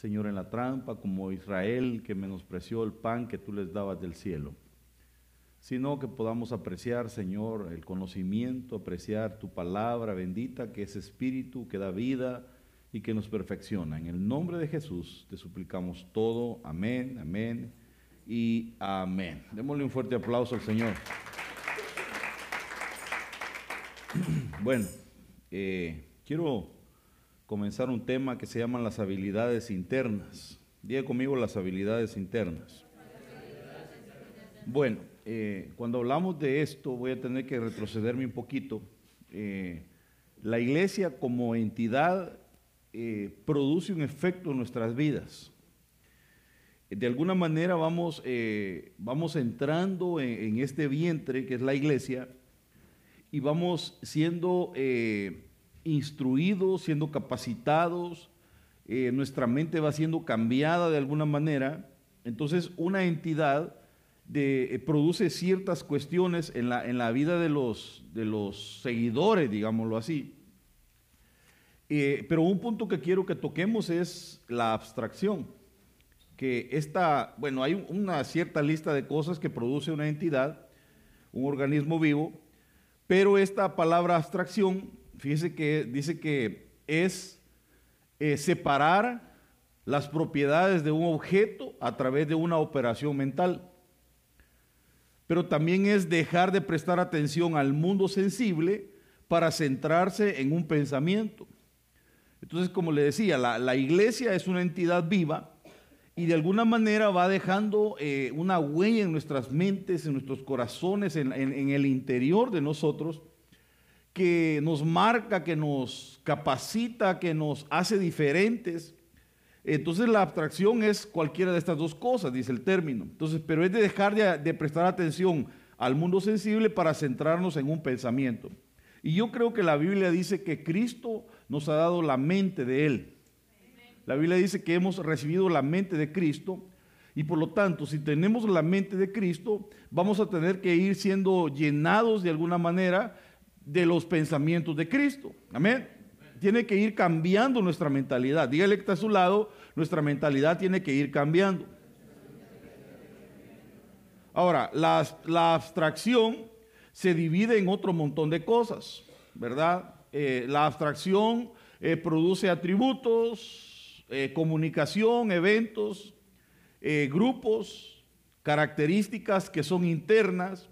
Señor, en la trampa, como Israel que menospreció el pan que tú les dabas del cielo, sino que podamos apreciar, Señor, el conocimiento, apreciar tu palabra bendita, que es espíritu, que da vida y que nos perfecciona. En el nombre de Jesús te suplicamos todo. Amén, amén y amén. Démosle un fuerte aplauso al Señor. Bueno, eh, quiero comenzar un tema que se llama las habilidades internas. Diga conmigo las habilidades internas. Bueno, eh, cuando hablamos de esto voy a tener que retrocederme un poquito. Eh, la iglesia como entidad produce un efecto en nuestras vidas. De alguna manera vamos, vamos entrando en este vientre que es la iglesia y vamos siendo eh, instruidos, siendo capacitados, eh, nuestra mente va siendo cambiada de alguna manera. Entonces una entidad eh, produce ciertas cuestiones en la, en la vida de los, de los seguidores, digámoslo así. pero un punto que quiero que toquemos es la abstracción. Que esta, bueno, hay una cierta lista de cosas que produce una entidad, un organismo vivo, pero esta palabra abstracción, fíjese que dice que es eh, separar las propiedades de un objeto a través de una operación mental. Pero también es dejar de prestar atención al mundo sensible para centrarse en un pensamiento. Entonces, como le decía, la iglesia es una entidad viva y de alguna manera va dejando eh, una huella en nuestras mentes, en nuestros corazones, en, el interior de nosotros, que nos marca, que nos capacita, que nos hace diferentes. Entonces la abstracción es cualquiera de estas dos cosas, dice el término. Entonces, pero es de dejar de prestar atención al mundo sensible para centrarnos en un pensamiento. Y yo creo que la Biblia dice que Cristo nos ha dado la mente de Él. La Biblia dice que hemos recibido la mente de Cristo y por lo tanto, si tenemos la mente de Cristo, vamos a tener que ir siendo llenados de alguna manera de los pensamientos de Cristo. Amén. Tiene que ir cambiando nuestra mentalidad. Dígale que está a su lado, nuestra mentalidad tiene que ir cambiando. Ahora, la, abstracción se divide en otro montón de cosas, ¿verdad? Eh, la abstracción eh, produce atributos, eh, comunicación, eventos, grupos, características que son internas,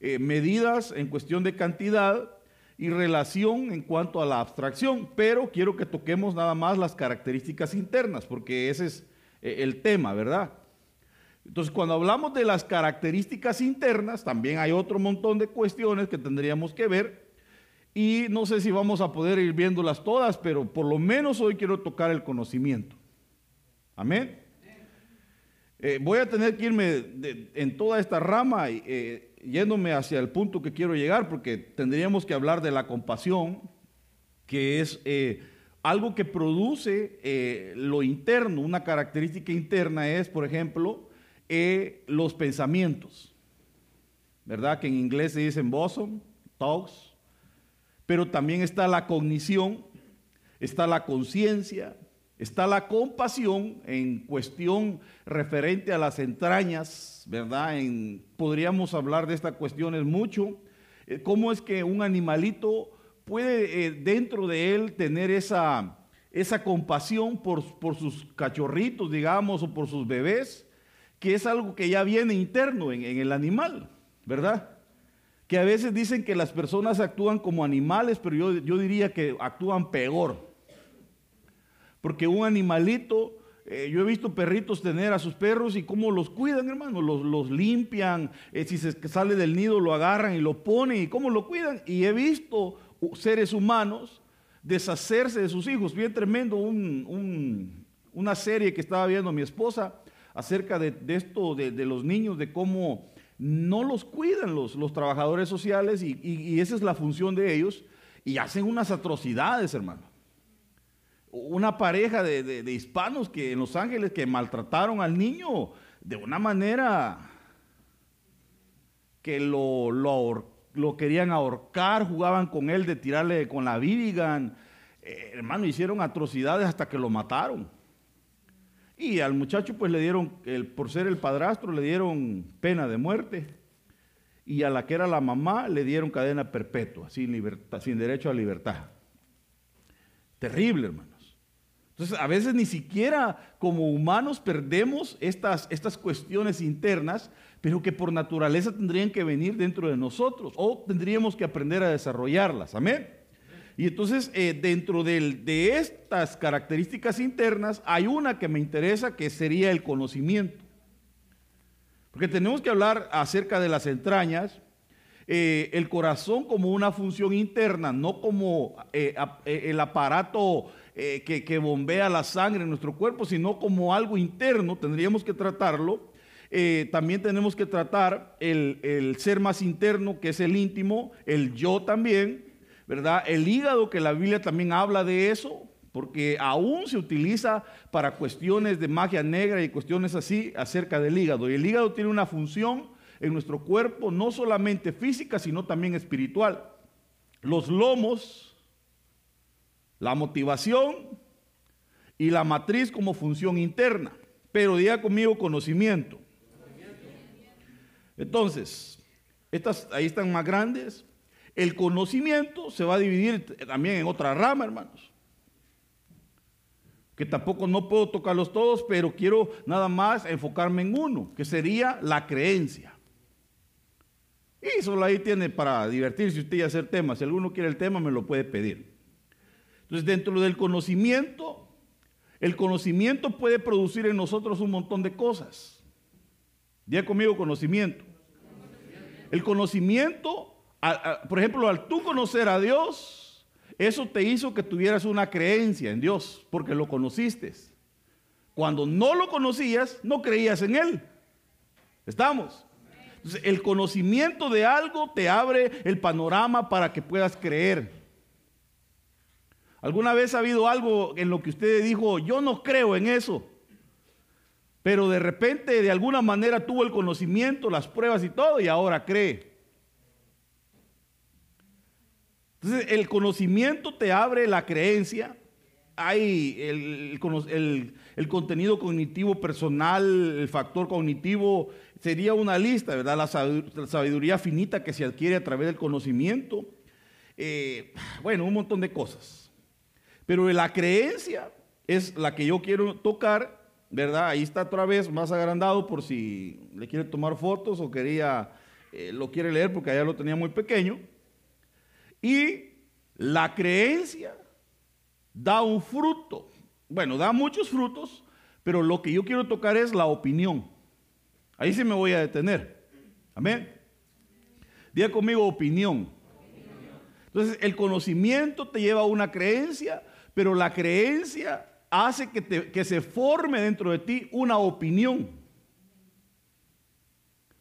eh, medidas en cuestión de cantidad y relación en cuanto a la abstracción. Pero quiero que toquemos nada más las características internas, porque ese es el tema, ¿verdad? Entonces, cuando hablamos de las características internas, también hay otro montón de cuestiones que tendríamos que ver y no sé si vamos a poder ir viéndolas todas, pero por lo menos hoy quiero tocar el conocimiento. Amén. Eh, voy a tener que irme en toda esta rama eh, yéndome hacia el punto que quiero llegar, porque tendríamos que hablar de la compasión, que es eh, algo que produce lo interno. Una característica interna es, por ejemplo, los pensamientos, ¿verdad? Que en inglés se dicen bosom, thoughts, pero también está la cognición, está la conciencia, está la compasión en cuestión referente a las entrañas, ¿verdad? En, podríamos hablar de estas cuestiones mucho. Eh, ¿Cómo es que un animalito puede eh, dentro de él tener esa, esa compasión por, por, sus cachorritos, digamos, o por sus bebés, que es algo que ya viene interno en, en el animal, ¿verdad? que a veces dicen que las personas actúan como animales, pero yo, yo diría que actúan peor. Porque un animalito, eh, yo he visto perritos tener a sus perros y cómo los cuidan, hermano, los, limpian, eh, si se sale del nido lo agarran y lo ponen y cómo lo cuidan. Y he visto seres humanos deshacerse de sus hijos. Bien tremendo una serie que estaba viendo mi esposa acerca de, esto, de, los niños, de cómo no los cuidan los trabajadores sociales y, esa es la función de ellos y hacen unas atrocidades, hermano. Una pareja de, hispanos que en Los Ángeles que maltrataron al niño de una manera que lo, lo, querían ahorcar, jugaban con él de tirarle con la Vivigan. Eh, hermano, hicieron atrocidades hasta que lo mataron. Y al muchacho pues le dieron, el, por ser el padrastro, le dieron pena de muerte. Y a la que era la mamá le dieron cadena perpetua, sin, libertad, sin derecho a libertad. Terrible, hermanos. Entonces, a veces ni siquiera como humanos perdemos estas, estas cuestiones internas, pero que por naturaleza tendrían que venir dentro de nosotros o tendríamos que aprender a desarrollarlas. Amén. Y entonces, eh, dentro de estas características internas, hay una que me interesa que sería el conocimiento. Porque tenemos que hablar acerca de las entrañas, eh, el corazón como una función interna, no como eh, el aparato que, bombea la sangre en nuestro cuerpo, sino como algo interno, tendríamos que tratarlo. también tenemos que tratar el, el ser más interno, que es el íntimo, el yo también, ¿verdad? El hígado, que la Biblia también habla de eso, porque aún se utiliza para cuestiones de magia negra y cuestiones así acerca del hígado. Y el hígado tiene una función en nuestro cuerpo no solamente física, sino también espiritual. Los lomos, la motivación y la matriz como función interna. Pero diga conmigo conocimiento. Entonces, estas ahí están más grandes. El conocimiento se va a dividir también en otra rama, hermanos. Que tampoco no puedo tocarlos todos, pero quiero nada más enfocarme en uno, que sería la creencia. Y solo ahí tiene para divertirse usted y hacer temas. Si alguno quiere el tema, me lo puede pedir. Entonces, dentro del conocimiento, el conocimiento puede producir en nosotros un montón de cosas. Diga conmigo conocimiento. El conocimiento por ejemplo, al tú conocer a Dios, eso te hizo que tuvieras una creencia en Dios, porque lo conociste. Cuando no lo conocías, no creías en Él. ¿Estamos? Entonces, el conocimiento de algo te abre el panorama para que puedas creer. ¿Alguna vez ha habido algo en lo que usted dijo, yo no creo en eso? Pero de repente, de alguna manera, tuvo el conocimiento, las pruebas y todo, y ahora cree. Entonces, el conocimiento te abre la creencia. Hay el, contenido cognitivo personal, el factor cognitivo, sería una lista, ¿verdad? La sabiduría finita que se adquiere a través del conocimiento. Eh, bueno, un montón de cosas. Pero la creencia es la que yo quiero tocar, ¿verdad? Ahí está otra vez más agrandado por si le quiere tomar fotos o quería, eh, lo quiere leer porque allá lo tenía muy pequeño. Y la creencia da un fruto. Bueno, da muchos frutos, pero lo que yo quiero tocar es la opinión. Ahí sí me voy a detener. Amén. Diga conmigo opinión. Entonces, el conocimiento te lleva a una creencia, pero la creencia hace que, que se forme dentro de ti una opinión.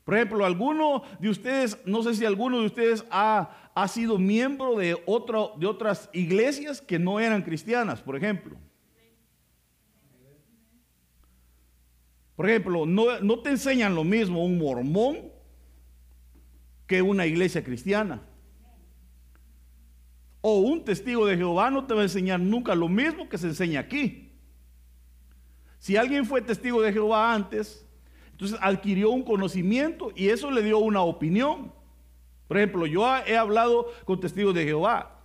Por ejemplo, alguno de ustedes, no sé si alguno de ustedes ha, ha sido miembro de, otro, de otras iglesias que no eran cristianas, por ejemplo. Por ejemplo, no, no te enseñan lo mismo un mormón que una iglesia cristiana. O un testigo de Jehová no te va a enseñar nunca lo mismo que se enseña aquí. Si alguien fue testigo de Jehová antes, entonces adquirió un conocimiento y eso le dio una opinión. Por ejemplo, yo he hablado con testigos de Jehová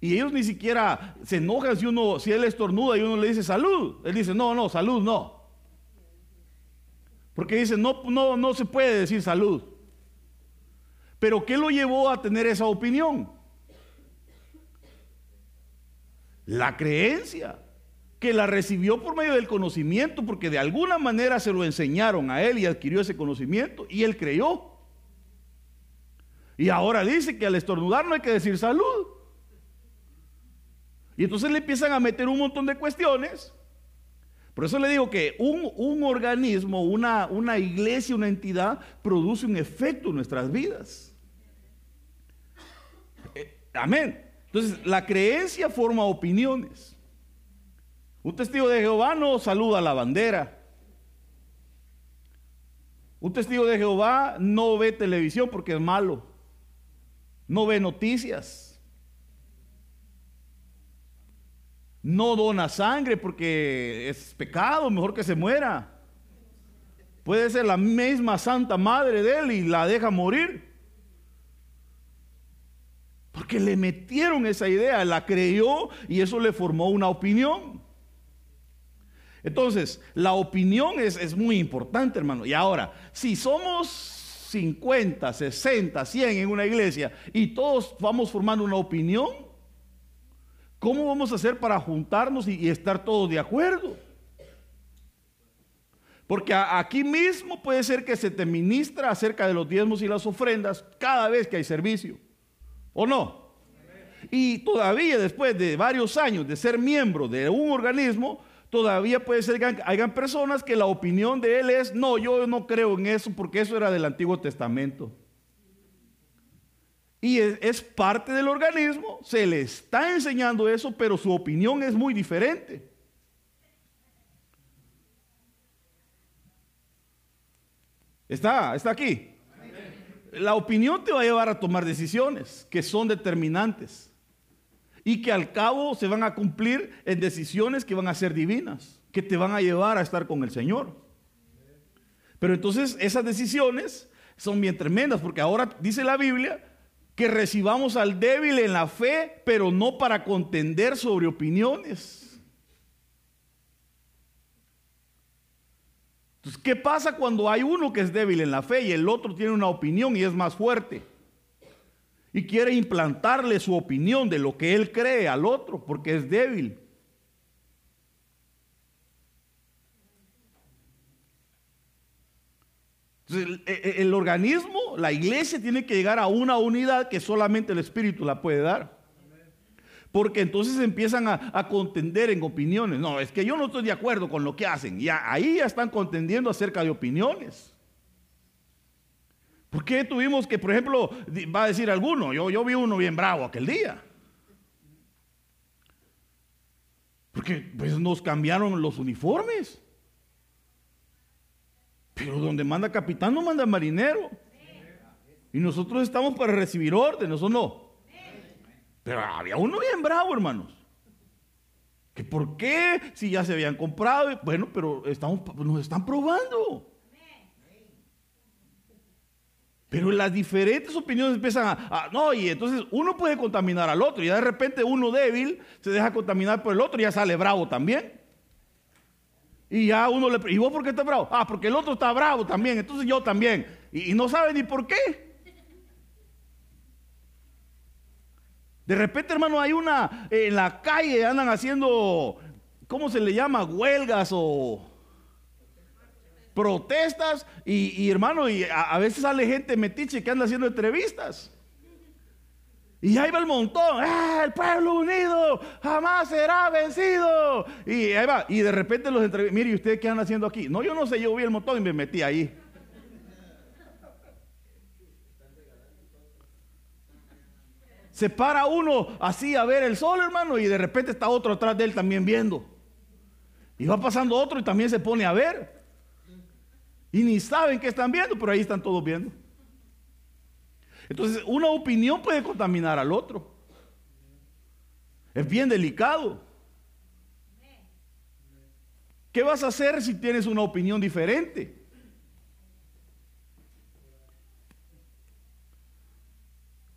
y ellos ni siquiera se enojan si uno, si él estornuda y uno le dice salud. Él dice, no, no, salud no. Porque dice, no, no, no se puede decir salud. Pero ¿qué lo llevó a tener esa opinión? La creencia que la recibió por medio del conocimiento, porque de alguna manera se lo enseñaron a él y adquirió ese conocimiento y él creyó. Y ahora dice que al estornudar no hay que decir salud. Y entonces le empiezan a meter un montón de cuestiones. Por eso le digo que un, organismo, una, una iglesia, una entidad, produce un efecto en nuestras vidas. Eh, amén. Entonces, la creencia forma opiniones. Un testigo de Jehová no saluda la bandera. Un testigo de Jehová no ve televisión porque es malo. No ve noticias. no dona sangre porque es pecado, mejor que se muera. Puede ser la misma Santa Madre de él y la deja morir. Porque le metieron esa idea, la creyó y eso le formó una opinión. Entonces, la opinión es, es muy importante, hermano. Y ahora, si somos 50, 60, 100 en una iglesia y todos vamos formando una opinión, ¿cómo vamos a hacer para juntarnos y, estar todos de acuerdo? Porque aquí mismo puede ser que se te ministra acerca de los diezmos y las ofrendas cada vez que hay servicio. ¿O no? Y todavía después de varios años de ser miembro de un organismo, todavía puede ser que hayan personas que la opinión de él es, no, yo no creo en eso porque eso era del Antiguo Testamento. Y es, parte del organismo, se le está enseñando eso, pero su opinión es muy diferente. Está, está aquí. La opinión te va a llevar a tomar decisiones que son determinantes y que al cabo se van a cumplir en decisiones que van a ser divinas, que te van a llevar a estar con el Señor. Pero entonces esas decisiones son bien tremendas porque ahora dice la Biblia que recibamos al débil en la fe, pero no para contender sobre opiniones. Entonces, ¿qué pasa cuando hay uno que es débil en la fe y el otro tiene una opinión y es más fuerte? Y quiere implantarle su opinión de lo que él cree al otro porque es débil. Entonces, el, el, organismo, la iglesia tiene que llegar a una unidad que solamente el Espíritu la puede dar. Porque entonces empiezan a, contender en opiniones. No, es que yo no estoy de acuerdo con lo que hacen. Y ahí ya están contendiendo acerca de opiniones. ¿Por qué tuvimos que, por ejemplo, va a decir alguno, yo, yo vi uno bien bravo aquel día? Porque pues nos cambiaron los uniformes. Pero donde manda capitán no manda marinero. Y nosotros estamos para recibir órdenes, ¿o no? Pero había uno bien bravo, hermanos. ¿Que por qué? Si ya se habían comprado. Bueno, pero estamos, nos están probando. Pero las diferentes opiniones empiezan a, No, y entonces uno puede contaminar al otro. Y de repente uno débil se deja contaminar por el otro y ya sale bravo también. Y ya uno le... ¿Y vos por qué estás bravo? Ah, porque el otro está bravo también. Entonces yo también. Y, y no sabe ni por qué. De repente, hermano, hay una en la calle, andan haciendo, ¿cómo se le llama? Huelgas o protestas. Y, hermano, y a, veces sale gente metiche que anda haciendo entrevistas. Y ahí va el montón, ¡Ah, el pueblo unido jamás será vencido. Y ahí va, y de repente los entrevistas, mire, ¿y ustedes qué andan haciendo aquí? No, yo no sé, yo vi el montón y me metí ahí. Se para uno así a ver el sol, hermano, y de repente está otro atrás de él también viendo. Y va pasando otro y también se pone a ver. Y ni saben qué están viendo, pero ahí están todos viendo. Entonces, una opinión puede contaminar al otro. Es bien delicado. ¿Qué vas a hacer si tienes una opinión diferente?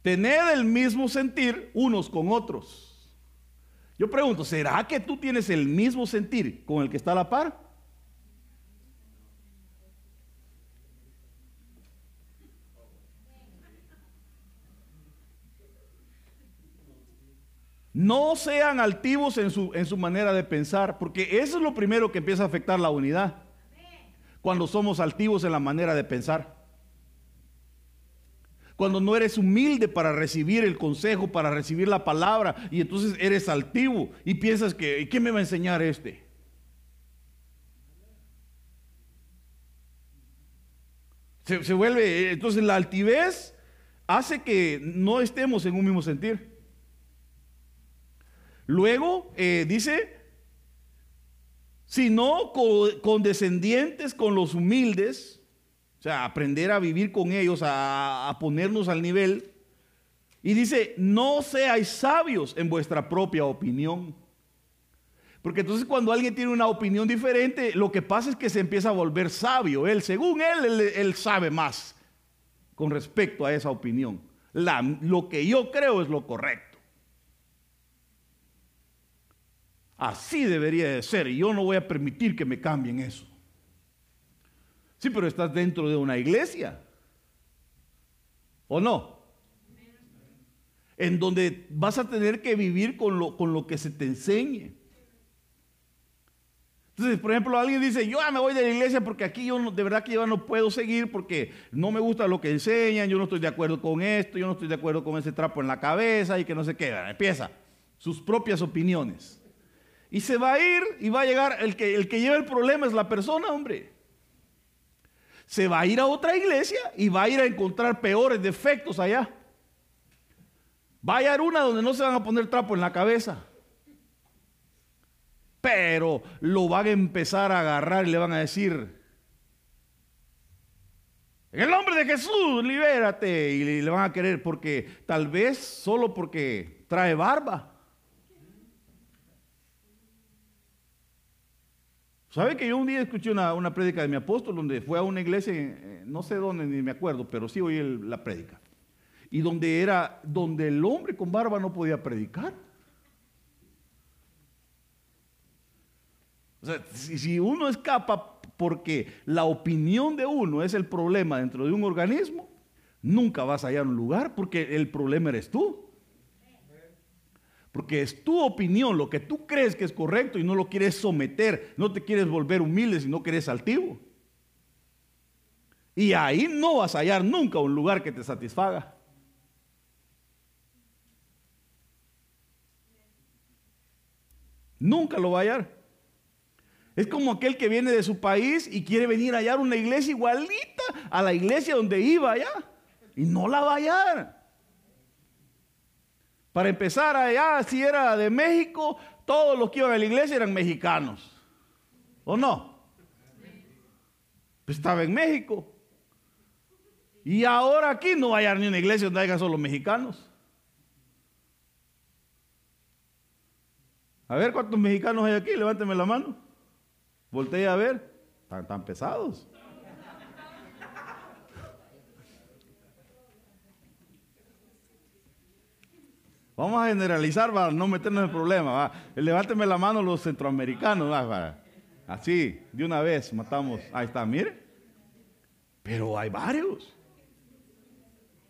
Tener el mismo sentir unos con otros. Yo pregunto, ¿será que tú tienes el mismo sentir con el que está a la par? No sean altivos en su, en su manera de pensar, porque eso es lo primero que empieza a afectar la unidad. Cuando somos altivos en la manera de pensar. Cuando no eres humilde para recibir el consejo, para recibir la palabra, y entonces eres altivo y piensas que, ¿qué me va a enseñar este? Se, vuelve, entonces la altivez hace que no estemos en un mismo sentir. Luego eh, dice, sino condescendientes con los humildes, sea, aprender a vivir con ellos, a, ponernos al nivel. Y dice, no seáis sabios en vuestra propia opinión. Porque entonces cuando alguien tiene una opinión diferente, lo que pasa es que se empieza a volver sabio. Él, según él, él, sabe más con respecto a esa opinión. lo que yo creo es lo correcto. Así debería de ser y yo no voy a permitir que me cambien eso. Sí, pero estás dentro de una iglesia. ¿O no? En donde vas a tener que vivir con lo, con lo que se te enseñe. Entonces, por ejemplo, alguien dice, yo me voy de la iglesia porque aquí yo de verdad que yo no puedo seguir porque no me gusta lo que enseñan, yo no estoy de acuerdo con esto, yo no estoy de acuerdo con ese trapo en la cabeza y que no se queda. Empieza sus propias opiniones. Y se va a ir y va a llegar, el que, el que lleva el problema es la persona, hombre. Se va a ir a otra iglesia y va a ir a encontrar peores defectos allá. Va a hallar una donde no se van a poner trapo en la cabeza pero lo van a empezar a agarrar y le van a decir, en el nombre de Jesús, libérate. Y le van a querer porque tal vez solo porque trae barba. ¿Sabe que yo un día escuché una, una prédica de mi apóstol donde fue a una iglesia, eh, no sé dónde ni me acuerdo, pero sí oí la prédica. Y donde era, donde el hombre con barba no podía predicar. O sea, si, uno escapa porque la opinión de uno es el problema dentro de un organismo, nunca vas a hallar un lugar porque el problema eres tú. Porque es tu opinión, lo que tú crees que es correcto y no lo quieres someter, no te quieres volver humilde, sino que eres altivo. Y ahí no vas a hallar nunca un lugar que te satisfaga. Nunca lo va a hallar. Es como aquel que viene de su país y quiere venir a hallar una iglesia igualita a la iglesia donde iba allá. Y no la va a hallar. Para empezar, allá, si era de México, todos los que iban a la iglesia eran mexicanos. ¿O no? Pues estaba en México. Y ahora aquí no va ni una iglesia donde haya solo mexicanos. A ver cuántos mexicanos hay aquí, levánteme la mano. Voltea a ver, están pesados. Vamos a generalizar para no meternos en problemas. Levánteme la mano los centroamericanos. Así, de una vez matamos. Ahí está, mire. Pero hay varios.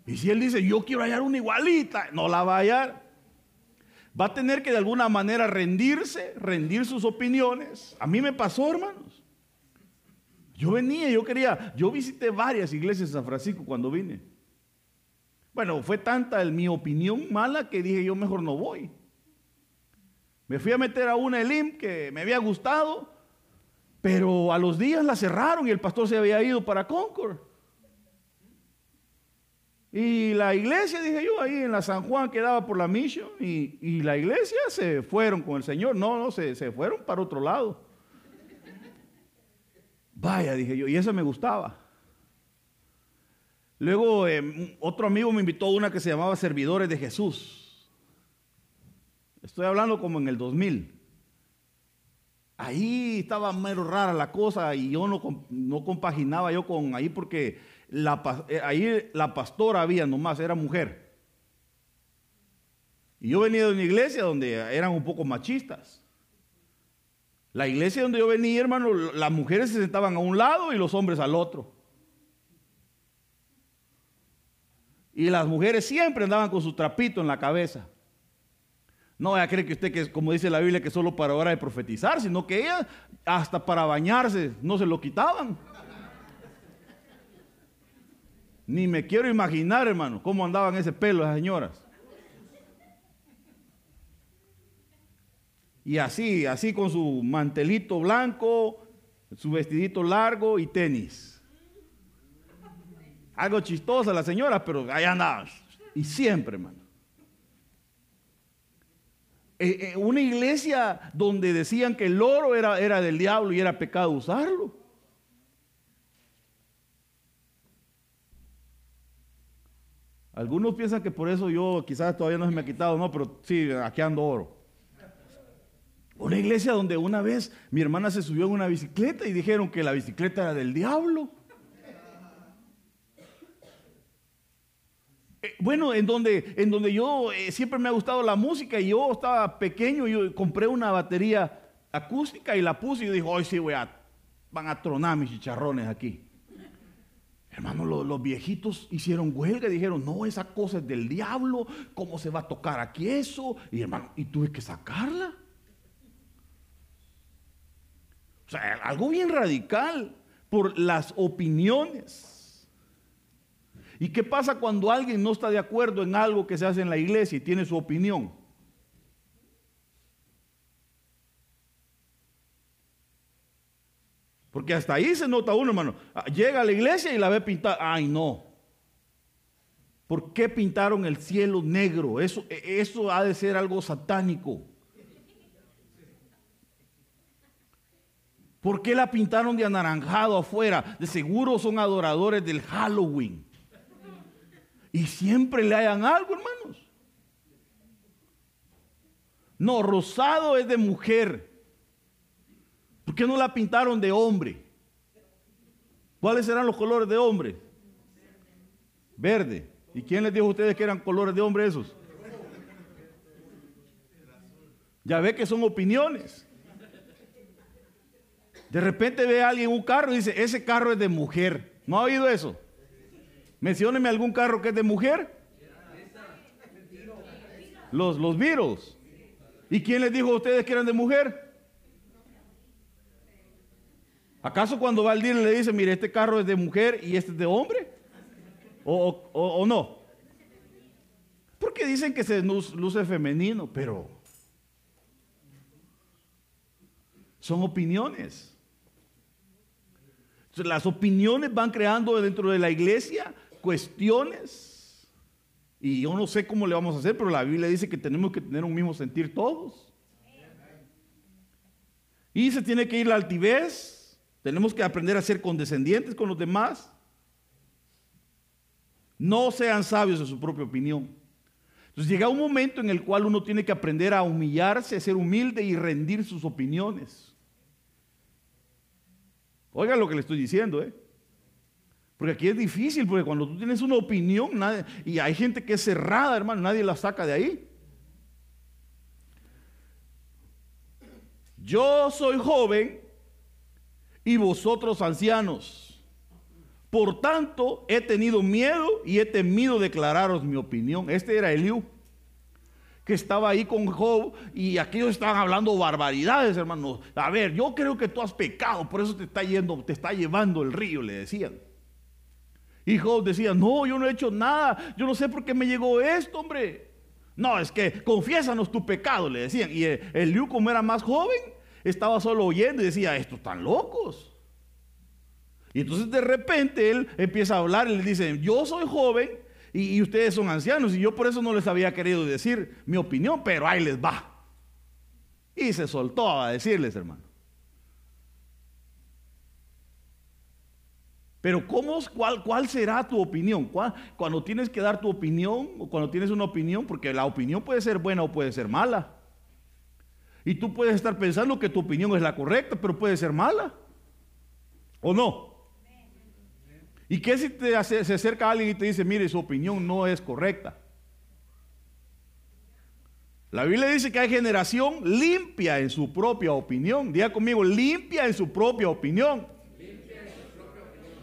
Y si él dice, yo quiero hallar una igualita, no la va a hallar va a tener que de alguna manera rendirse, rendir sus opiniones. A mí me pasó, hermanos. Yo venía, yo quería, yo visité varias iglesias de San Francisco cuando vine. Bueno, fue tanta mi opinión mala que dije yo mejor no voy. Me fui a meter a una Elim que me había gustado, pero a los días la cerraron y el pastor se había ido para Concord. Y la iglesia, dije yo, ahí en la San Juan quedaba por la misión y, la iglesia se fueron con el Señor. No, no, se, se fueron para otro lado. Vaya, dije yo, y eso me gustaba. Luego em, otro amigo me invitó a una que se llamaba Servidores de Jesús. Estoy hablando como en el 2000. Ahí estaba mero rara la cosa y yo no, no compaginaba yo con ahí porque eh, ahí la pastora había nomás, era mujer. Y yo venía de una iglesia donde eran un poco machistas. La iglesia donde yo venía, hermano, las mujeres se sentaban a un lado y los hombres al otro. Y las mujeres siempre andaban con su trapito en la cabeza. No voy a creer que usted, que como dice la Biblia, que solo para hora de profetizar, sino que ellas hasta para bañarse no se lo quitaban. Ni me quiero imaginar, hermano, cómo andaban ese pelo las señoras. Y así, así con su mantelito blanco, su vestidito largo y tenis. Algo chistosa la señora, pero ahí andaban. Y siempre, hermano. Eh, eh, una iglesia donde decían que el oro era, era del diablo y era pecado usarlo. Algunos piensan que por eso yo quizás todavía no se me ha quitado, no, pero sí, aquí ando oro. Una iglesia donde una vez mi hermana se subió en una bicicleta y dijeron que la bicicleta era del diablo. Bueno, en donde, en donde yo eh, siempre me ha gustado la música y yo estaba pequeño, yo compré una batería acústica y la puse y dije, hoy sí voy a, van a tronar mis chicharrones aquí. Hermano, los, viejitos hicieron huelga y dijeron, no, esa cosa es del diablo, ¿cómo se va a tocar aquí eso? Y hermano, y tuve que sacarla. O sea, algo bien radical por las opiniones. ¿Y qué pasa cuando alguien no está de acuerdo en algo que se hace en la iglesia y tiene su opinión? Porque hasta ahí se nota uno, hermano. Ah, llega a la iglesia y la ve pintada. Ay, no. ¿Por qué pintaron el cielo negro? Eso, e, eso ha de ser algo satánico. ¿Por qué la pintaron de anaranjado afuera? De seguro son adoradores del Halloween. Y siempre le hayan algo, hermanos. No, rosado es de mujer. ¿Por qué no la pintaron de hombre? ¿Cuáles serán los colores de hombre? Verde. ¿Y quién les dijo a ustedes que eran colores de hombre esos? Ya ve que son opiniones. De repente ve a alguien un carro y dice, ese carro es de mujer. ¿No ha oído eso? Mencióneme algún carro que es de mujer. Los, los Beatles. ¿Y quién les dijo a ustedes que eran de mujer? ¿Acaso cuando va al dealer le dice, mire, este carro es de mujer y este es de hombre? ¿O, o, no? Porque dicen que se luce femenino, pero son opiniones. las opiniones van creando dentro de la iglesia cuestiones. Y yo no sé cómo le vamos a hacer, pero la Biblia dice que tenemos que tener un mismo sentir todos. Y se tiene que ir la altivez, tenemos que aprender a ser condescendientes con los demás. No sean sabios en su propia opinión. Entonces llega un momento en el cual uno tiene que aprender a humillarse, a ser humilde y rendir sus opiniones. Oigan lo que le estoy diciendo, ¿eh? Porque aquí es difícil, porque cuando tú tienes una opinión, y hay gente que es cerrada, hermano, nadie la saca de ahí. Yo soy joven y vosotros ancianos. Por tanto, he tenido miedo y he temido declararos mi opinión. Este era Eliú, que estaba ahí con Job y aquellos estaban hablando barbaridades, hermanos. A ver, yo creo que tú has pecado, por eso te está yendo, te está llevando el río, le decían. Y Job decía, no, yo no he hecho nada, yo no sé por qué me llegó esto, hombre. No, es que confiésanos tu pecado, le decían. Y Eliú, como era más joven, estaba solo oyendo y decía, estos están locos. Y entonces de repente él empieza a hablar y le dice, yo soy joven y, ustedes son ancianos y yo por eso no les había querido decir mi opinión, pero ahí les va. Y se soltó a decirles, hermano. Pero ¿cómo, cuál, ¿cuál será tu opinión? Cuando tienes que dar tu opinión o cuando tienes una opinión, porque la opinión puede ser buena o puede ser mala. Y tú puedes estar pensando que tu opinión es la correcta, pero puede ser mala. ¿O no? ¿Y qué si te se acerca alguien y te dice, mire, su opinión no es correcta? La Biblia dice que hay generación limpia en su propia opinión. Diga conmigo, limpia en su propia opinión. Limpia en su propia opinión.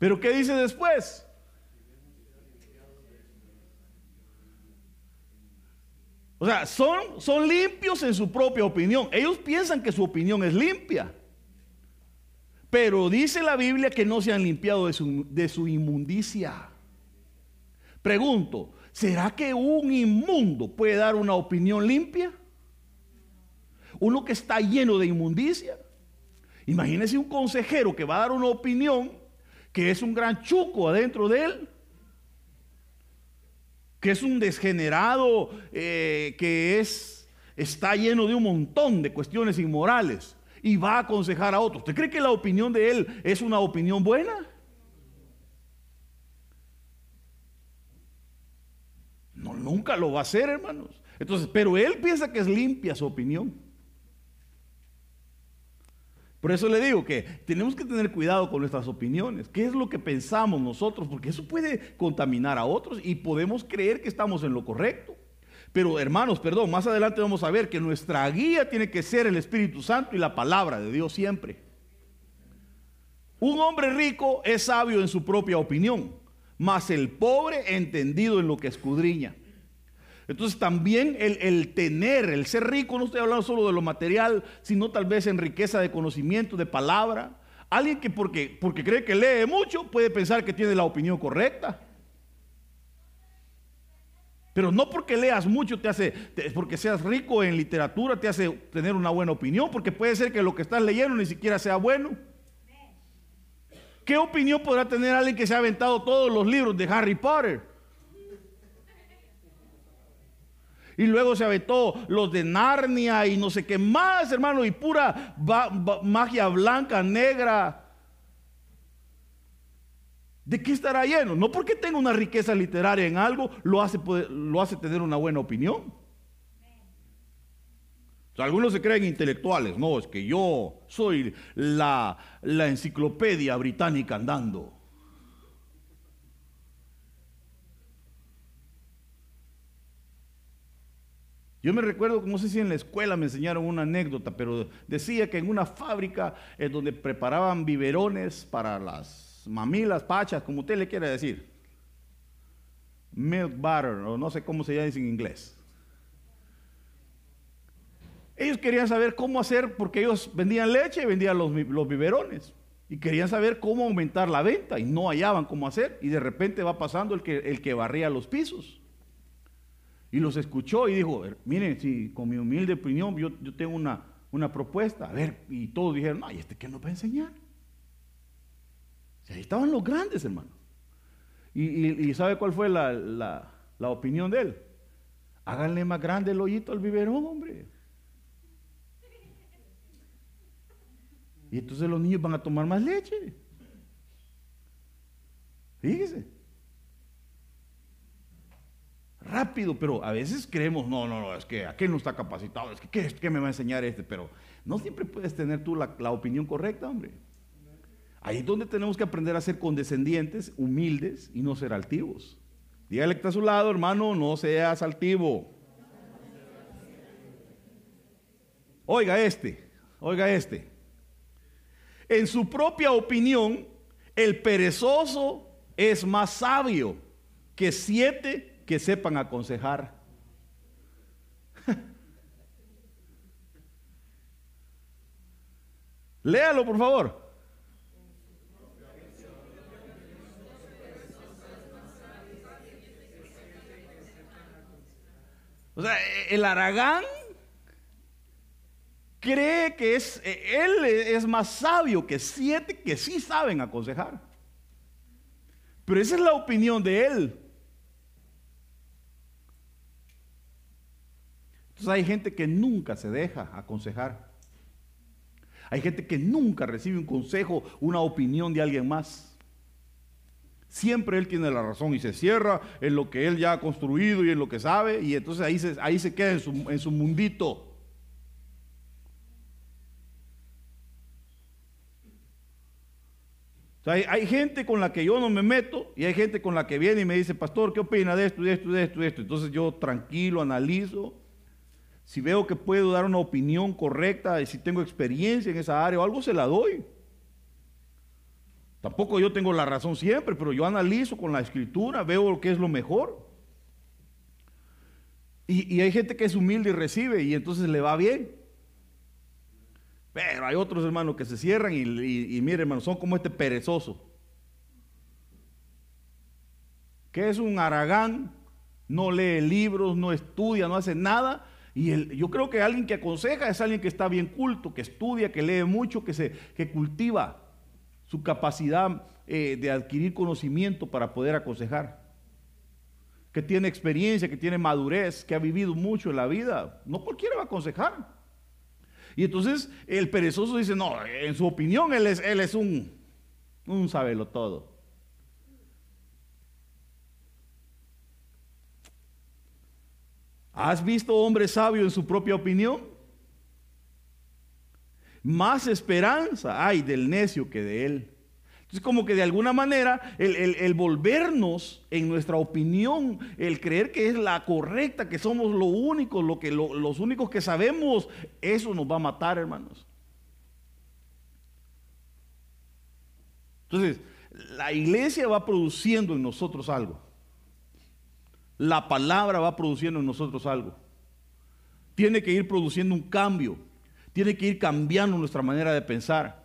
Pero ¿qué dice después? O sea, son, son limpios en su propia opinión. Ellos piensan que su opinión es limpia. Pero dice la Biblia que no se han limpiado de su, de su inmundicia. Pregunto, ¿será que un inmundo puede dar una opinión limpia? Uno que está lleno de inmundicia. Imagínese un consejero que va a dar una opinión que es un gran chuco adentro de él que es un desgenerado, eh, que es, está lleno de un montón de cuestiones inmorales y va a aconsejar a otros. ¿Usted cree que la opinión de él es una opinión buena? No, nunca lo va a hacer, hermanos. Entonces, pero él piensa que es limpia su opinión. Por eso le digo que tenemos que tener cuidado con nuestras opiniones. ¿Qué es lo que pensamos nosotros? Porque eso puede contaminar a otros y podemos creer que estamos en lo correcto. Pero hermanos, perdón, más adelante vamos a ver que nuestra guía tiene que ser el Espíritu Santo y la palabra de Dios siempre. Un hombre rico es sabio en su propia opinión, mas el pobre entendido en lo que escudriña. Entonces también el, tener, el ser rico, no estoy hablando solo de lo material, sino tal vez en riqueza de conocimiento, de palabra. Alguien que porque, porque cree que lee mucho puede pensar que tiene la opinión correcta. Pero no porque leas mucho te hace, porque seas rico en literatura te hace tener una buena opinión, porque puede ser que lo que estás leyendo ni siquiera sea bueno. ¿Qué opinión podrá tener alguien que se ha aventado todos los libros de Harry Potter? Y luego se aventó los de Narnia y no sé qué más, hermano, y pura magia blanca, negra. ¿De qué estará lleno? No porque tenga una riqueza literaria en algo, lo hace, lo hace tener una buena opinión. algunos se creen intelectuales. No, es que yo soy la, la enciclopedia británica andando. Yo me recuerdo, no sé si en la escuela me enseñaron una anécdota, pero decía que en una fábrica en donde preparaban biberones para las mamilas, pachas, como usted le quiera decir. Milk butter, o no sé cómo se llama en inglés. Ellos querían saber cómo hacer, porque ellos vendían leche y vendían los, los biberones. Y querían saber cómo aumentar la venta y no hallaban cómo hacer. Y de repente va pasando el que, el que barría los pisos. Y los escuchó y dijo, miren, si con mi humilde opinión yo, yo tengo una, una propuesta. A ver, y todos dijeron, ay, ¿este qué nos va a enseñar? ahí estaban los grandes, hermano. Y, ¿sabe cuál fue la, opinión de él? Háganle más grande el hoyito al biberón, hombre. Y entonces los niños van a tomar más leche. Fíjese. Rápido, pero a veces creemos, no, no, no, es que aquel no está capacitado, es que ¿qué, me va a enseñar este? Pero no siempre puedes tener tú la, la opinión correcta, hombre. Ahí es donde tenemos que aprender a ser condescendientes, humildes y no ser altivos. Dígale que está a su lado, hermano, no seas altivo. Oiga este, oiga este. En su propia opinión, el perezoso es más sabio que siete que sepan aconsejar. Léalo, por favor. O sea, el Aragán cree que es, él es más sabio que siete que sí saben aconsejar. Pero esa es la opinión de él. Entonces hay gente que nunca se deja aconsejar. Hay gente que nunca recibe un consejo, una opinión de alguien más. Siempre él tiene la razón y se cierra en lo que él ya ha construido y en lo que sabe y entonces ahí se, ahí se queda en su, en su mundito. hay, hay, gente con la que yo no me meto y hay gente con la que viene y me dice, pastor, ¿qué opina de esto, de esto, de esto, de esto? Entonces yo tranquilo, analizo. Si veo que puedo dar una opinión correcta y si tengo experiencia en esa área o algo, se la doy. Tampoco yo tengo la razón siempre, pero yo analizo con la escritura, veo lo que es lo mejor. Y, hay gente que es humilde y recibe y entonces le va bien. Pero hay otros hermanos que se cierran y, y, miren hermanos, son como este perezoso. Que es un aragán, no lee libros, no estudia, no hace nada. Y yo creo que alguien que aconseja es alguien que está bien culto, que estudia, que lee mucho, que, se, que cultiva su capacidad eh, de adquirir conocimiento para poder aconsejar, que tiene experiencia, que tiene madurez, que ha vivido mucho en la vida. No cualquiera va a aconsejar. Y entonces el perezoso dice, no, en su opinión él es, él es un, un sabelo todo. ¿Has visto hombre sabio en su propia opinión? más esperanza hay del necio que de él. Entonces, como que de alguna manera, el, volvernos en nuestra opinión, el creer que es la correcta, que somos lo único, lo que, los únicos que sabemos, eso nos va a matar, hermanos. Entonces, la iglesia va produciendo en nosotros algo. La palabra va produciendo en nosotros algo. Tiene que ir produciendo un cambio. Tiene que ir cambiando nuestra manera de pensar.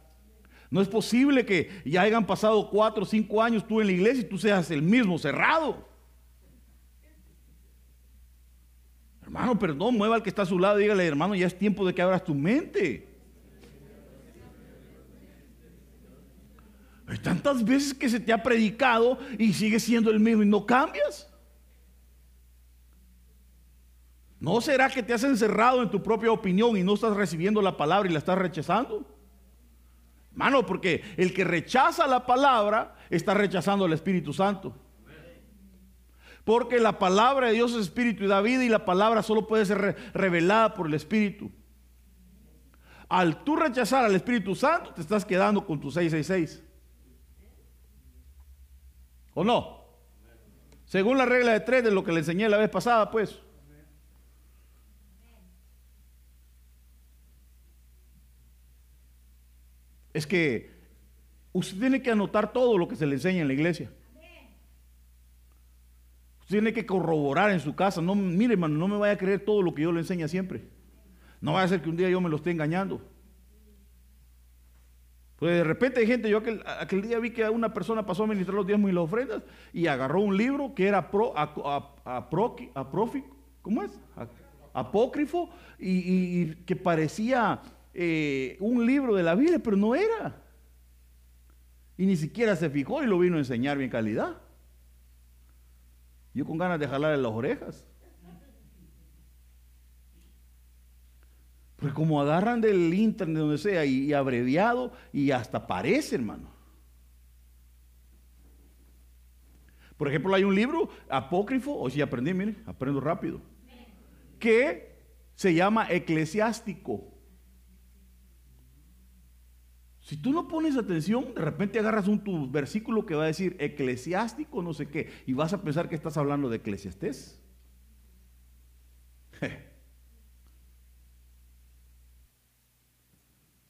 No es posible que ya hayan pasado cuatro o cinco años tú en la iglesia y tú seas el mismo cerrado. Hermano, perdón, mueva al que está a su lado y dígale, hermano, ya es tiempo de que abras tu mente. Hay tantas veces que se te ha predicado y sigues siendo el mismo y no cambias. ¿No será que te has encerrado en tu propia opinión y no estás recibiendo la palabra y la estás rechazando? Mano, porque el que rechaza la palabra está rechazando al Espíritu Santo. Porque la palabra de Dios es espíritu y da vida y la palabra solo puede ser revelada por el Espíritu. Al tú rechazar al Espíritu Santo, te estás quedando con tu 666. ¿O no? Según la regla de tres de lo que le enseñé la vez pasada, pues. Es que usted tiene que anotar todo lo que se le enseña en la iglesia. Usted tiene que corroborar en su casa. No, mire, hermano, no me vaya a creer todo lo que yo le enseña siempre. No vaya a ser que un día yo me lo esté engañando. Pues de repente hay gente, yo aquel, día vi que una persona pasó a ministrar los diezmos y las ofrendas y agarró un libro que era pro, ¿cómo es? apócrifo y que parecía eh, un libro de la Biblia, pero no era. Y ni siquiera se fijó y lo vino a enseñar bien calidad. Yo con ganas de jalarle las orejas. Porque como agarran del internet, donde sea, y, abreviado, y hasta parece, hermano. Por ejemplo, hay un libro apócrifo, o si aprendí, mire, aprendo rápido, que se llama eclesiástico. Si tú no pones atención, de repente agarras un versículo que va a decir eclesiástico, no sé qué, y vas a pensar que estás hablando de eclesiastés.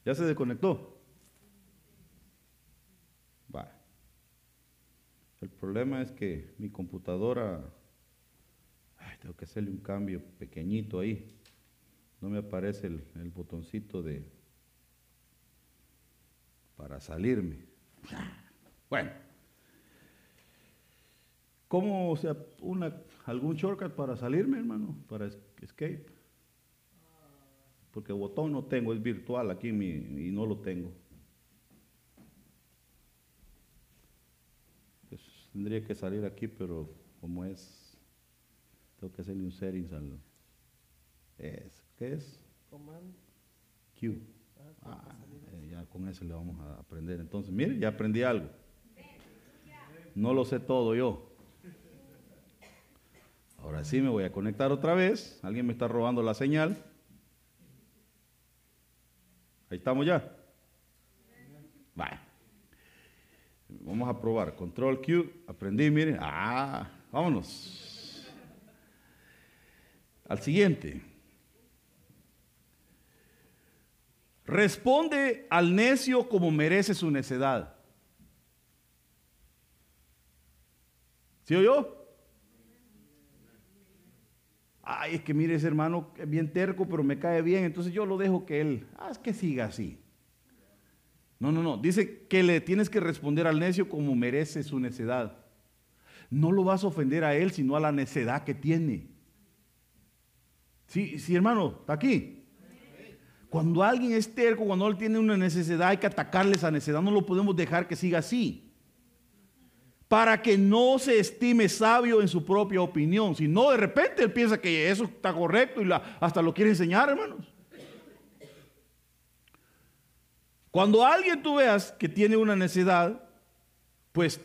¿Ya se desconectó? Va. El problema es que mi computadora, tengo que hacerle un cambio pequeñito ahí. No me aparece el botoncito de para salirme. Bueno, ¿cómo sea una, algún shortcut para salirme, hermano? Para escape. Porque botón no tengo, es virtual aquí y no lo tengo. Pues, tendría que salir aquí, pero como es, tengo que hacerle un settings al. Es, ¿Qué es? Command. Q. Ah, eh, con eso le vamos a aprender. Entonces, mire, ya aprendí algo. No lo sé todo yo. Ahora sí me voy a conectar otra vez. Alguien me está robando la señal. Ahí estamos ya. Vale. Vamos a probar. Control Q. Aprendí, miren. Ah, vámonos. Al siguiente. Responde al necio como merece su necedad. ¿Sí o yo? Ay, es que mire ese hermano es bien terco, pero me cae bien, entonces yo lo dejo que él, haz que siga así. No, no, no, dice que le tienes que responder al necio como merece su necedad. No lo vas a ofender a él, sino a la necedad que tiene. Sí, sí, hermano, está aquí. Cuando alguien es terco, cuando él tiene una necesidad, hay que atacarle esa necesidad. No lo podemos dejar que siga así. Para que no se estime sabio en su propia opinión. Si no, de repente él piensa que eso está correcto y hasta lo quiere enseñar, hermanos. Cuando alguien tú veas que tiene una necesidad, pues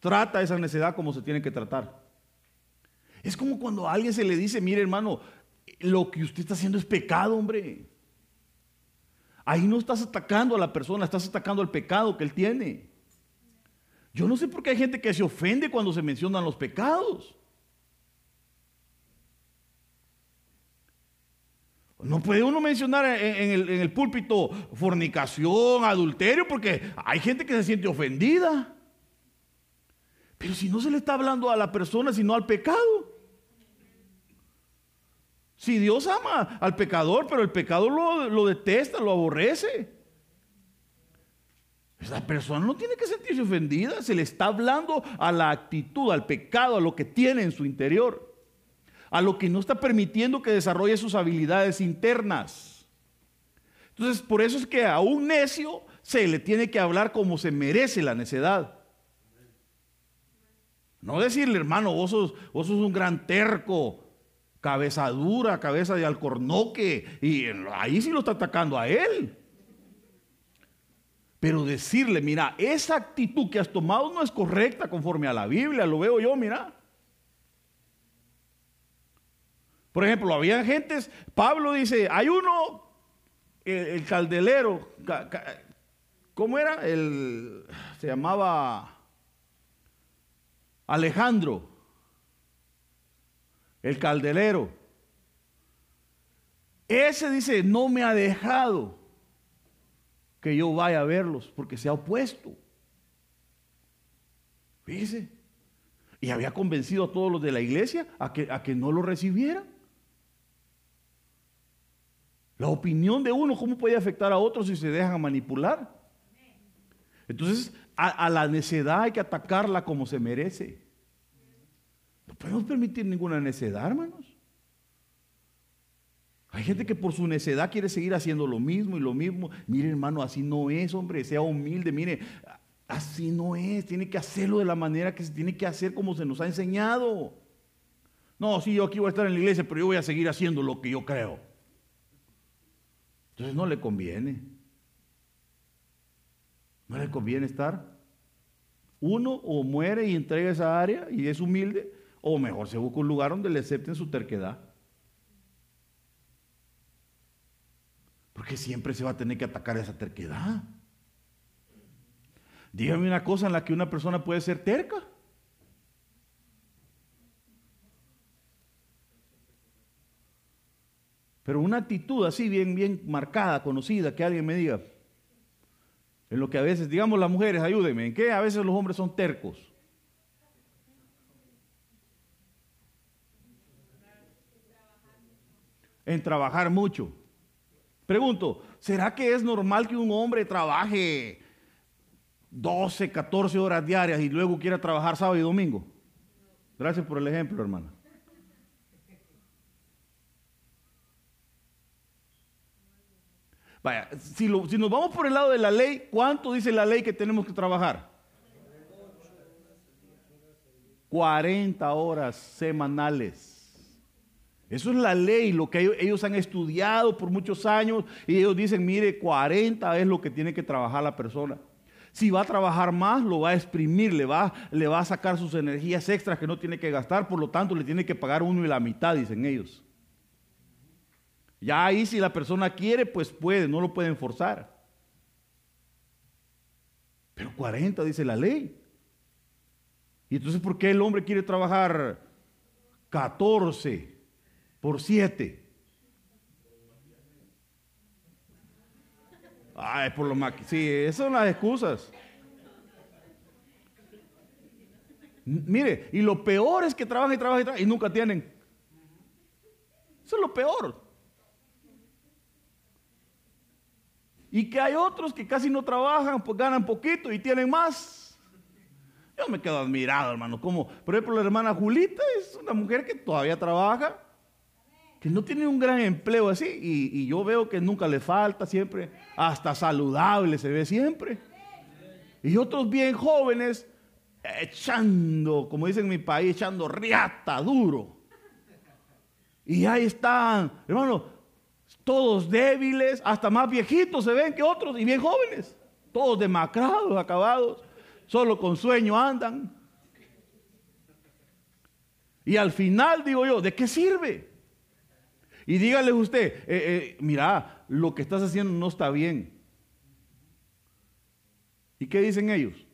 trata esa necesidad como se tiene que tratar. Es como cuando a alguien se le dice, mire hermano, lo que usted está haciendo es pecado, hombre. Ahí no estás atacando a la persona, estás atacando al pecado que él tiene. Yo no sé por qué hay gente que se ofende cuando se mencionan los pecados. No puede uno mencionar en, el, púlpito fornicación, adulterio, porque hay gente que se siente ofendida. Pero si no se le está hablando a la persona, sino al pecado. Si Dios ama al pecador, pero el pecador lo, lo detesta, lo aborrece. Esa persona no tiene que sentirse ofendida, se le está hablando a la actitud, al pecado, a lo que tiene en su interior a lo que no está permitiendo que desarrolle sus habilidades internas. Entonces, por eso es que a un necio se le tiene que hablar como se merece la necedad. No decirle, hermano, vos sos, vos sos un gran terco, cabeza dura, cabeza de alcornoque, y ahí sí lo está atacando a él. Pero decirle, mira, esa actitud que has tomado no es correcta conforme a la Biblia, lo veo yo, mira. Por ejemplo, había gentes, Pablo dice, hay uno, el, caldelero, ¿cómo era? El, se llamaba Alejandro, el caldelero. Ese dice, no me ha dejado que yo vaya a verlos porque se ha opuesto. Fíjese. Y había convencido a todos los de la iglesia a que, a que no lo recibieran. La opinión de uno, ¿cómo puede afectar a otros si se dejan manipular? Entonces, a, la necedad hay que atacarla como se merece. No podemos permitir ninguna necedad, hermanos. Hay gente que por su necedad quiere seguir haciendo lo mismo y lo mismo. Mire, hermano, así no es, hombre, sea humilde. Mire, así no es. Tiene que hacerlo de la manera que se tiene que hacer como se nos ha enseñado. No, sí, yo aquí voy a estar en la iglesia, pero yo voy a seguir haciendo lo que yo creo. Entonces no le conviene. No le conviene estar. Uno o muere y entrega esa área y es humilde, o mejor se busca un lugar donde le acepten su terquedad. Porque siempre se va a tener que atacar esa terquedad. Dígame una cosa en la que una persona puede ser terca. Pero una actitud así bien, bien marcada, conocida, que alguien me diga, en lo que a veces, digamos las mujeres, ayúdenme, en qué a veces los hombres son tercos. En trabajar mucho. Pregunto, ¿será que es normal que un hombre trabaje 12, 14 horas diarias y luego quiera trabajar sábado y domingo? Gracias por el ejemplo, hermana. Vaya, si, nos vamos por el lado de la ley, ¿cuánto dice la ley que tenemos que trabajar? 40 horas semanales. Eso es la ley, lo que ellos, han estudiado por muchos años y ellos dicen, mire, 40 es lo que tiene que trabajar la persona. Si va a trabajar más, lo va a exprimir, le va, le va a sacar sus energías extras que no tiene que gastar, por lo tanto le tiene que pagar uno y la mitad, dicen ellos. Ya ahí si la persona quiere, pues puede, no lo pueden forzar. Pero 40 dice la ley. Y entonces, ¿por qué el hombre quiere trabajar 14 por 7? Ay, por lo más. Sí, esas son las excusas. Mire, y lo peor es que trabajan y trabajan y trabajan y nunca tienen. Eso es lo peor. Y que hay otros que casi no trabajan, pues ganan poquito y tienen más. Yo me quedo admirado, hermano. Como, por ejemplo, la hermana Julita es una mujer que todavía trabaja, que no tiene un gran empleo así. Y, y yo veo que nunca le falta, siempre, hasta saludable se ve siempre. Y otros bien jóvenes, echando, como dicen en mi país, echando riata duro. Y ahí están, hermano, todos débiles, hasta más viejitos se ven que otros y bien jóvenes, todos demacrados, acabados, solo con sueño andan. Y al final digo yo, ¿de qué sirve? Y dígale usted, eh, eh, mira, lo que estás haciendo no está bien. ¿Y qué dicen ellos?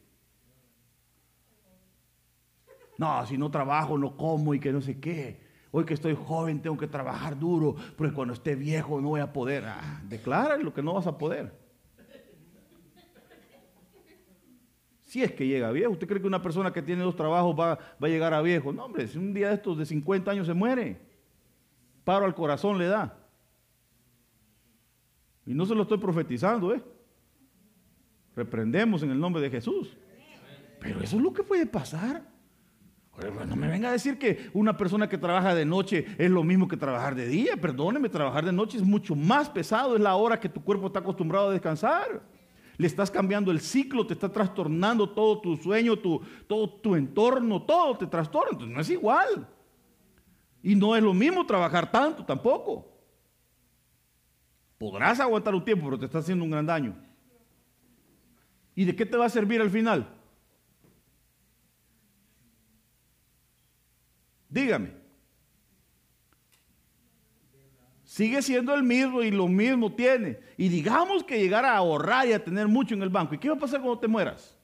No, si no trabajo, no como y que no sé qué. Hoy que estoy joven tengo que trabajar duro, porque cuando esté viejo no voy a poder. Ah, declara lo que no vas a poder. Si es que llega viejo, ¿usted cree que una persona que tiene dos trabajos va, va a llegar a viejo? No, hombre, si un día de estos de 50 años se muere, paro al corazón le da. Y no se lo estoy profetizando, ¿eh? Reprendemos en el nombre de Jesús. Pero eso es lo que puede pasar. No me venga a decir que una persona que trabaja de noche es lo mismo que trabajar de día. Perdóneme, trabajar de noche es mucho más pesado. Es la hora que tu cuerpo está acostumbrado a descansar. Le estás cambiando el ciclo, te está trastornando todo tu sueño, tu, todo tu entorno, todo te trastorna. Entonces no es igual. Y no es lo mismo trabajar tanto tampoco. Podrás aguantar un tiempo, pero te está haciendo un gran daño. ¿Y de qué te va a servir al final? Dígame. Sigue siendo el mismo y lo mismo tiene. Y digamos que llegara a ahorrar y a tener mucho en el banco. ¿Y qué va a pasar cuando te mueras?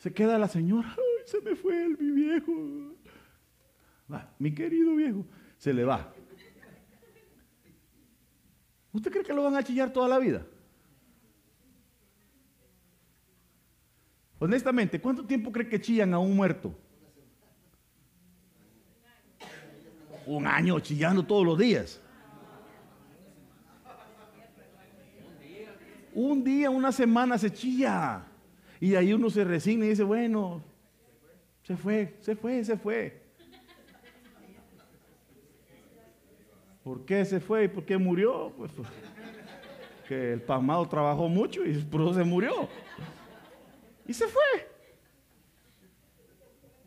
Se queda la señora. Ay, se me fue el, mi viejo. mi querido viejo. Se le va. ¿Usted cree que lo van a chillar toda la vida? Honestamente, ¿cuánto tiempo cree que chillan a un muerto? Un año chillando todos los días. Un día, una semana se chilla. Y ahí uno se resigna y dice, bueno, se fue, se fue, se fue. ¿Por qué se fue y por qué murió? Pues, pues que el pasmado trabajó mucho y por eso se murió. Y se fue.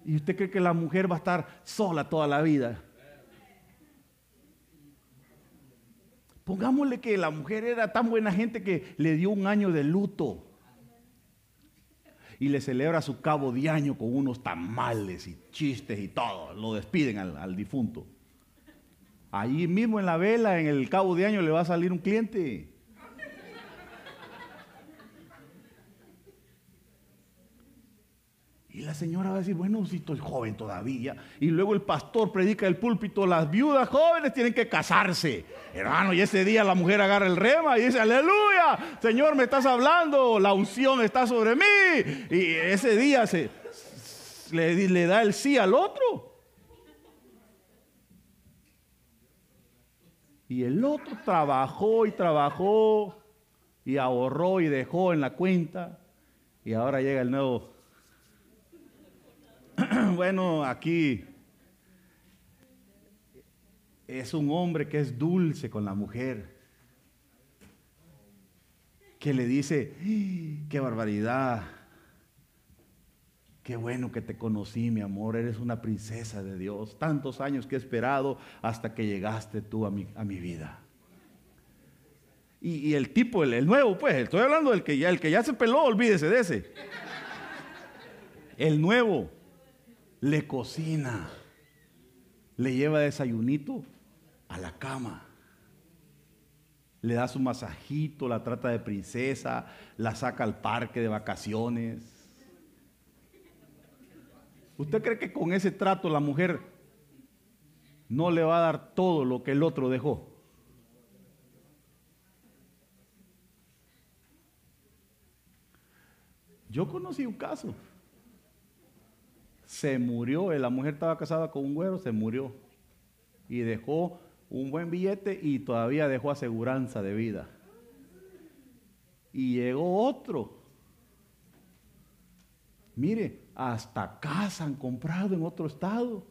¿Y usted cree que la mujer va a estar sola toda la vida? Pongámosle que la mujer era tan buena gente que le dio un año de luto y le celebra su cabo de año con unos tamales y chistes y todo. Lo despiden al, al difunto. Ahí mismo en la vela, en el cabo de año, le va a salir un cliente. Y la señora va a decir, bueno, si estoy joven todavía. Y luego el pastor predica el púlpito, las viudas jóvenes tienen que casarse. Hermano, y ese día la mujer agarra el rema y dice, aleluya, Señor, me estás hablando, la unción está sobre mí. Y ese día se, le, le da el sí al otro. Y el otro trabajó y trabajó y ahorró y dejó en la cuenta. Y ahora llega el nuevo bueno, aquí es un hombre que es dulce con la mujer, que le dice, ¡Ah! qué barbaridad, qué bueno que te conocí, mi amor, eres una princesa de Dios, tantos años que he esperado hasta que llegaste tú a mi, a mi vida. Y, el tipo, el, el, nuevo, pues, estoy hablando del que ya, el que ya se peló, olvídese de ese. El nuevo le cocina, le lleva desayunito a la cama, le da su masajito, la trata de princesa, la saca al parque de vacaciones. ¿Usted cree que con ese trato la mujer no le va a dar todo lo que el otro dejó? Yo conocí un caso se murió. La mujer estaba casada con un güero, se murió. Y dejó un buen billete y todavía dejó aseguranza de vida. Y llegó otro. Mire, hasta casa han comprado en otro estado,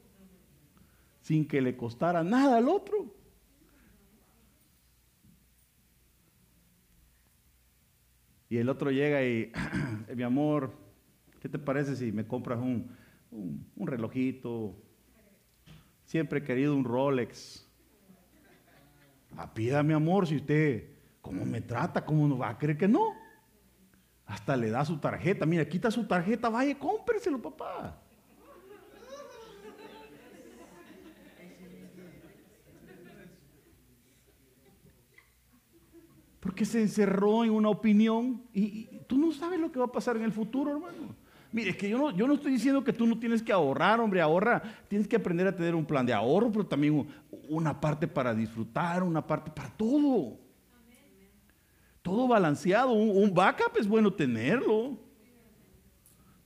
sin que le costara nada al otro. Y el otro llega y, mi amor, ¿qué te parece si me compras un, un, relojito. Siempre he querido un Rolex. A pida, mi amor, si usted, ¿cómo me trata? ¿Cómo no va a creer que no? Hasta le da su tarjeta. Mira, quita su tarjeta, vaya, cómpreselo, papá. Porque se encerró en una opinión y tú no sabes lo que va a pasar en el futuro, hermano. Mire, es que yo no, yo no estoy diciendo que tú no tienes que ahorrar, hombre, ahorra. Tienes que aprender a tener un plan de ahorro, pero también una parte para disfrutar, una parte para todo. Todo balanceado. Un, backup es bueno tenerlo.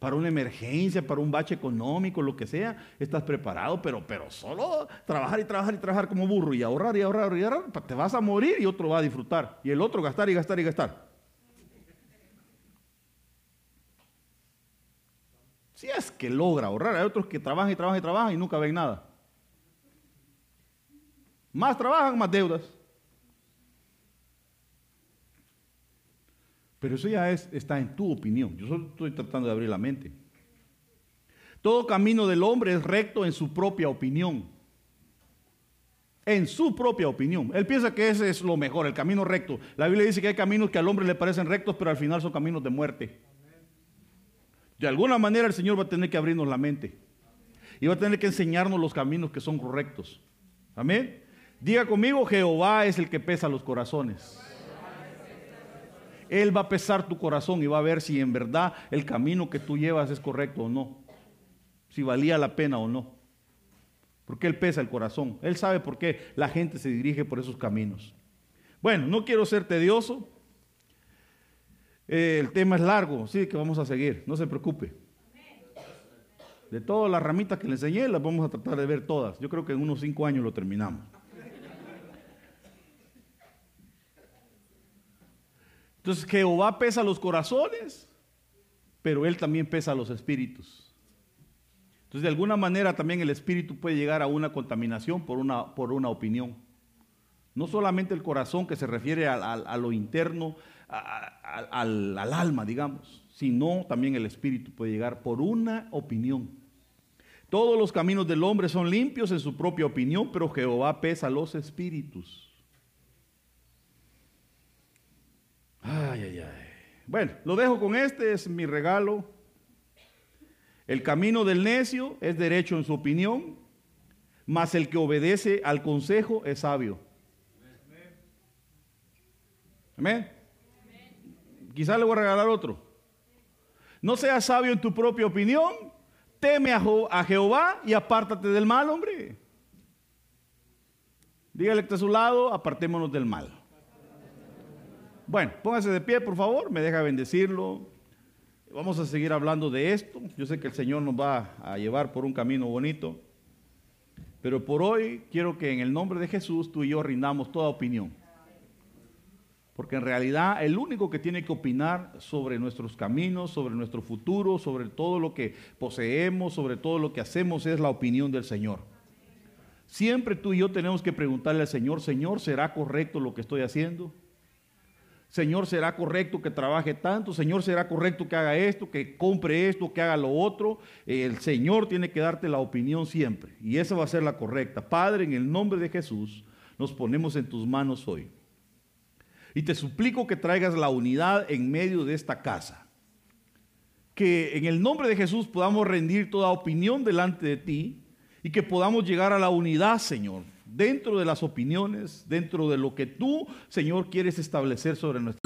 Para una emergencia, para un bache económico, lo que sea, estás preparado, pero, pero solo trabajar y trabajar y trabajar como burro y ahorrar y ahorrar y ahorrar, te vas a morir y otro va a disfrutar. Y el otro gastar y gastar y gastar. Si es que logra ahorrar, hay otros que trabajan y trabajan y trabajan y nunca ven nada. Más trabajan, más deudas. Pero eso ya es, está en tu opinión. Yo solo estoy tratando de abrir la mente. Todo camino del hombre es recto en su propia opinión. En su propia opinión. Él piensa que ese es lo mejor, el camino recto. La Biblia dice que hay caminos que al hombre le parecen rectos, pero al final son caminos de muerte. De alguna manera el Señor va a tener que abrirnos la mente. Y va a tener que enseñarnos los caminos que son correctos. Amén. Diga conmigo, Jehová es el que pesa los corazones. Él va a pesar tu corazón y va a ver si en verdad el camino que tú llevas es correcto o no. Si valía la pena o no. Porque Él pesa el corazón. Él sabe por qué la gente se dirige por esos caminos. Bueno, no quiero ser tedioso. Eh, el tema es largo, sí, que vamos a seguir, no se preocupe. De todas las ramitas que le enseñé, las vamos a tratar de ver todas. Yo creo que en unos cinco años lo terminamos. Entonces Jehová pesa los corazones, pero Él también pesa los espíritus. Entonces de alguna manera también el espíritu puede llegar a una contaminación por una, por una opinión. No solamente el corazón que se refiere a lo interno, al, alma, digamos, sino también el espíritu puede llegar por una opinión. Todos los caminos del hombre son limpios en su propia opinión, pero Jehová pesa los espíritus. Ay, ay, ay. Bueno, lo dejo con este, es mi regalo. El camino del necio es derecho en su opinión, mas el que obedece al consejo es sabio. Amén. Quizás le voy a regalar otro. No seas sabio en tu propia opinión. Teme a, Jehová y apártate del mal, hombre. Dígale que está a su lado, apartémonos del mal. Bueno, póngase de pie, por favor, me deja bendecirlo. Vamos a seguir hablando de esto. Yo sé que el Señor nos va a llevar por un camino bonito. Pero por hoy quiero que en el nombre de Jesús tú y yo rindamos toda opinión. Porque en realidad el único que tiene que opinar sobre nuestros caminos, sobre nuestro futuro, sobre todo lo que poseemos, sobre todo lo que hacemos es la opinión del Señor. Siempre tú y yo tenemos que preguntarle al Señor, Señor, ¿será correcto lo que estoy haciendo? Señor, ¿será correcto que trabaje tanto? Señor, ¿será correcto que haga esto, que compre esto, que haga lo otro? El Señor tiene que darte la opinión siempre y esa va a ser la correcta. Padre, en el nombre de Jesús, nos ponemos en tus manos hoy. Y te suplico que traigas la unidad en medio de esta casa. Que en el nombre de Jesús podamos rendir toda opinión delante de ti y que podamos llegar a la unidad, Señor, dentro de las opiniones, dentro de lo que tú, Señor, quieres establecer sobre nuestra